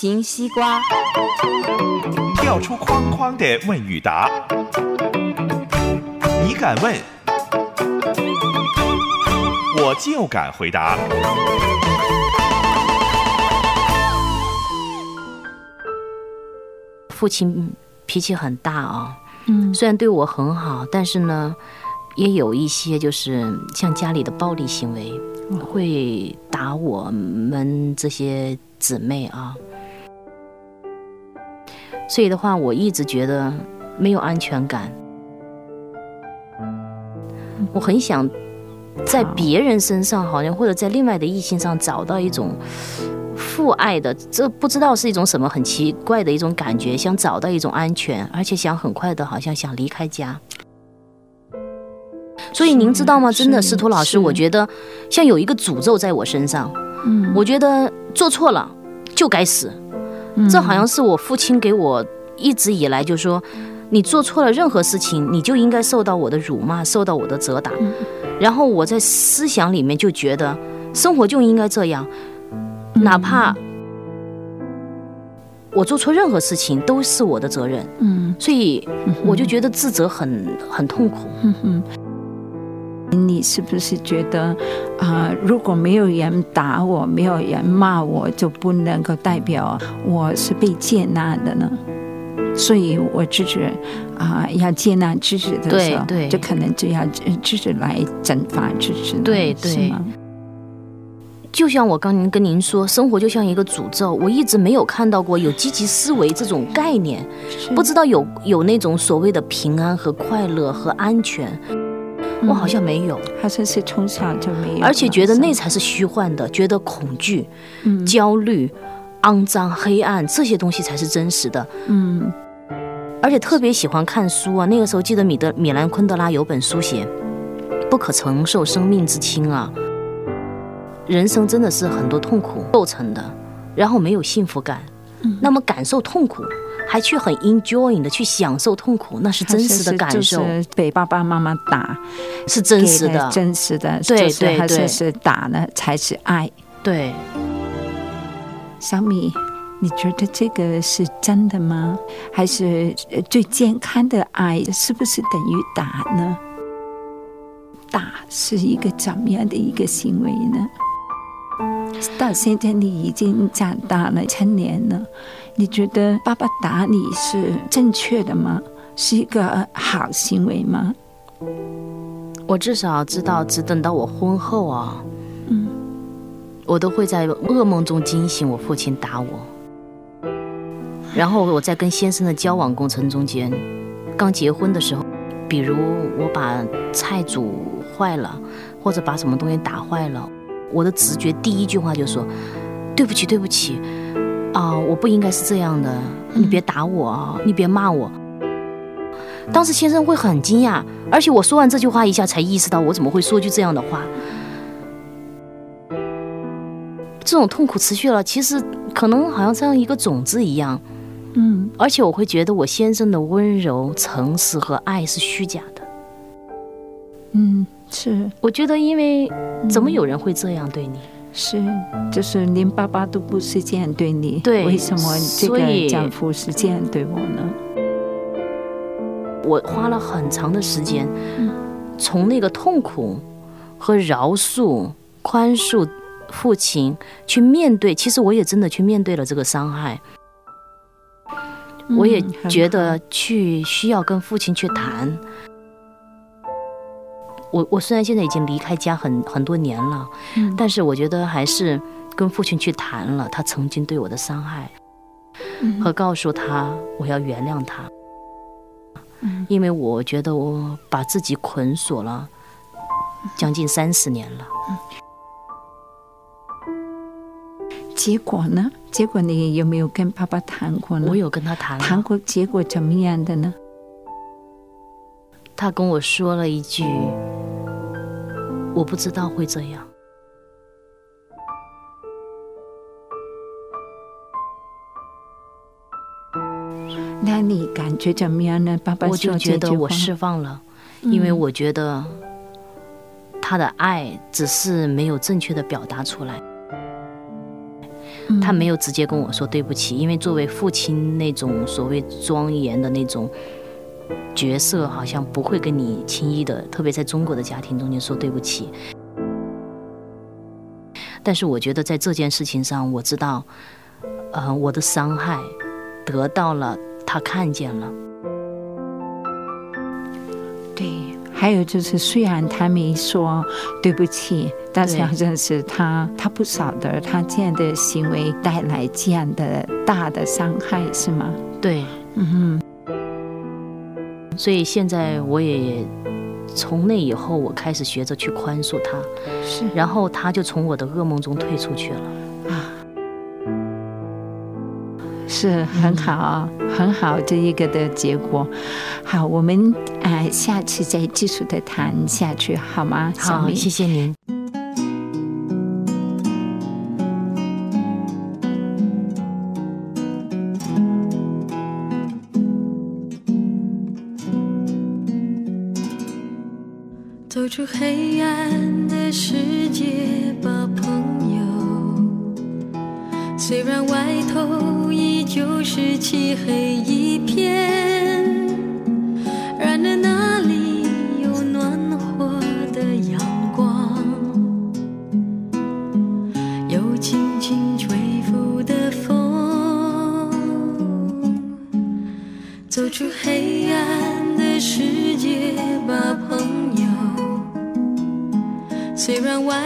形西瓜，跳出框框的问与答，你敢问，我就敢回答。父亲脾气很大啊，嗯，虽然对我很好，但是呢，也有一些就是像家里的暴力行为，会打我们这些姊妹啊。所以的话，我一直觉得没有安全感。我很想在别人身上，好像或者在另外的异性上找到一种父爱的，这不知道是一种什么很奇怪的一种感觉，想找到一种安全，而且想很快的，好像想离开家。所以您知道吗？真的，司徒老师，我觉得像有一个诅咒在我身上。嗯，我觉得做错了就该死。这好像是我父亲给我一直以来就说，你做错了任何事情，你就应该受到我的辱骂，受到我的责打。然后我在思想里面就觉得，生活就应该这样，哪怕我做错任何事情都是我的责任。嗯，所以我就觉得自责很很痛苦。你是不是觉得啊，如果没有人打我，没有人骂我，就不能够代表我是被接纳的呢？所以我支持啊，要接纳支持的时候，就可能就要支持来惩罚支持，对对。就像我刚您跟您说，生活就像一个诅咒，我一直没有看到过有积极思维这种概念，不知道有有那种所谓的平安和快乐和安全。我好像没有，好像是从小就没有，而且觉得那才是虚幻的，觉得恐惧、焦虑、肮脏、黑暗这些东西才是真实的。嗯，而且特别喜欢看书啊。那个时候记得米德米兰昆德拉有本书写《不可承受生命之轻》啊，人生真的是很多痛苦构成的，然后没有幸福感，那么感受痛苦。还去很 enjoying 的去享受痛苦，那是真实的感受。被爸爸妈妈打是真实的，真实的，对对对，是打呢才是爱。对，小米，你觉得这个是真的吗？还是最健康的爱是不是等于打呢？打是一个怎么样的一个行为呢？到现在你已经长大了，成年了。你觉得爸爸打你是正确的吗？是一个好行为吗？我至少知道，只等到我婚后啊，嗯，我都会在噩梦中惊醒，我父亲打我。然后我在跟先生的交往过程中间，刚结婚的时候，比如我把菜煮坏了，或者把什么东西打坏了，我的直觉第一句话就说：“对不起，对不起。”啊，我不应该是这样的，你别打我啊，你别骂我。当时先生会很惊讶，而且我说完这句话一下才意识到我怎么会说句这样的话。这种痛苦持续了，其实可能好像像一个种子一样，嗯，而且我会觉得我先生的温柔、诚实和爱是虚假的。嗯，是，我觉得因为怎么有人会这样对你？是，就是连爸爸都不是这样对你，对，为什么这个丈夫是这样对我呢？我花了很长的时间，从那个痛苦和饶恕、宽恕父亲去面对，其实我也真的去面对了这个伤害，我也觉得去需要跟父亲去谈。我我虽然现在已经离开家很很多年了，但是我觉得还是跟父亲去谈了他曾经对我的伤害，和告诉他我要原谅他，因为我觉得我把自己捆锁了将近三十年了。结果呢？结果你有没有跟爸爸谈过呢？我有跟他谈，谈过，结果怎么样的呢？他跟我说了一句：“我不知道会这样。”那你感觉怎么样呢？爸爸我就觉得我释放了，因为我觉得他的爱只是没有正确的表达出来，他没有直接跟我说对不起，因为作为父亲那种所谓庄严的那种角色，好像不会跟你轻易的，特别在中国的家庭中间说对不起。但是我觉得在这件事情上，我知道，呃，我的伤害得到了。他看见了，对，还有就是，虽然他没说对不起，但是要认识他，他不晓得他这样的行为带来这样的大的伤害，是吗？对，嗯哼。所以现在我也从那以后，我开始学着去宽恕他，是，然后他就从我的噩梦中退出去了啊。是很好，很好这一个的结果。好，我们呃下次再继续的谈下去，好吗？好，谢谢您。走出黑暗的世界吧，朋友。虽然外头。依旧是漆黑一片，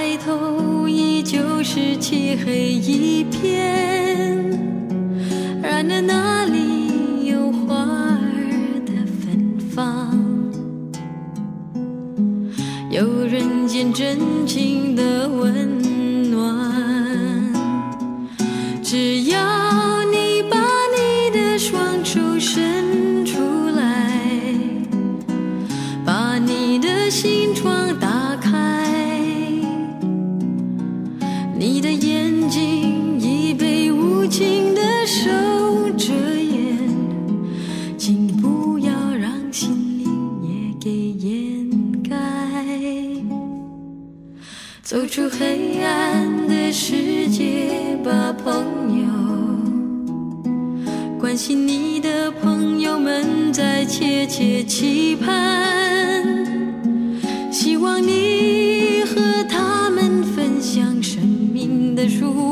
抬头依旧是漆黑一片。然而那里有花儿的芬芳，有人间真情的温走出黑暗的世界吧，朋友。关心你的朋友们在切切期盼，希望你和他们分享生命的曙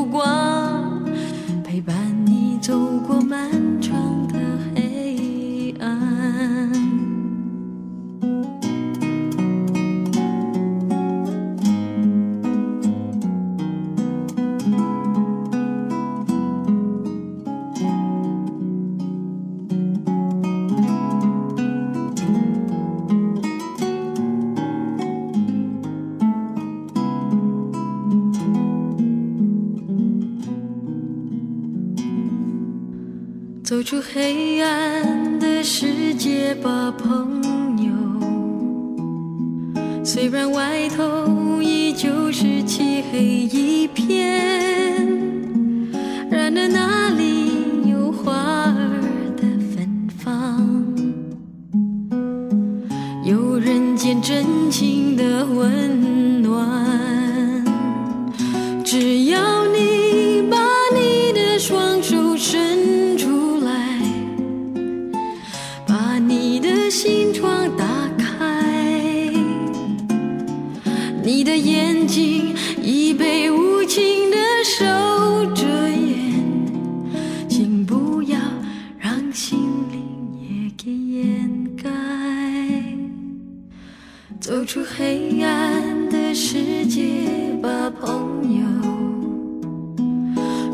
出黑暗的世界吧，朋友。虽然外头依旧是漆黑一片，然而那里有花儿的芬芳，有人间真情的温走出黑暗的世界吧，朋友。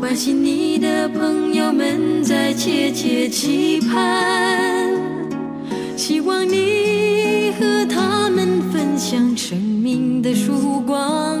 关心你的朋友们在切切期盼。希望你和他们分享生命的曙光，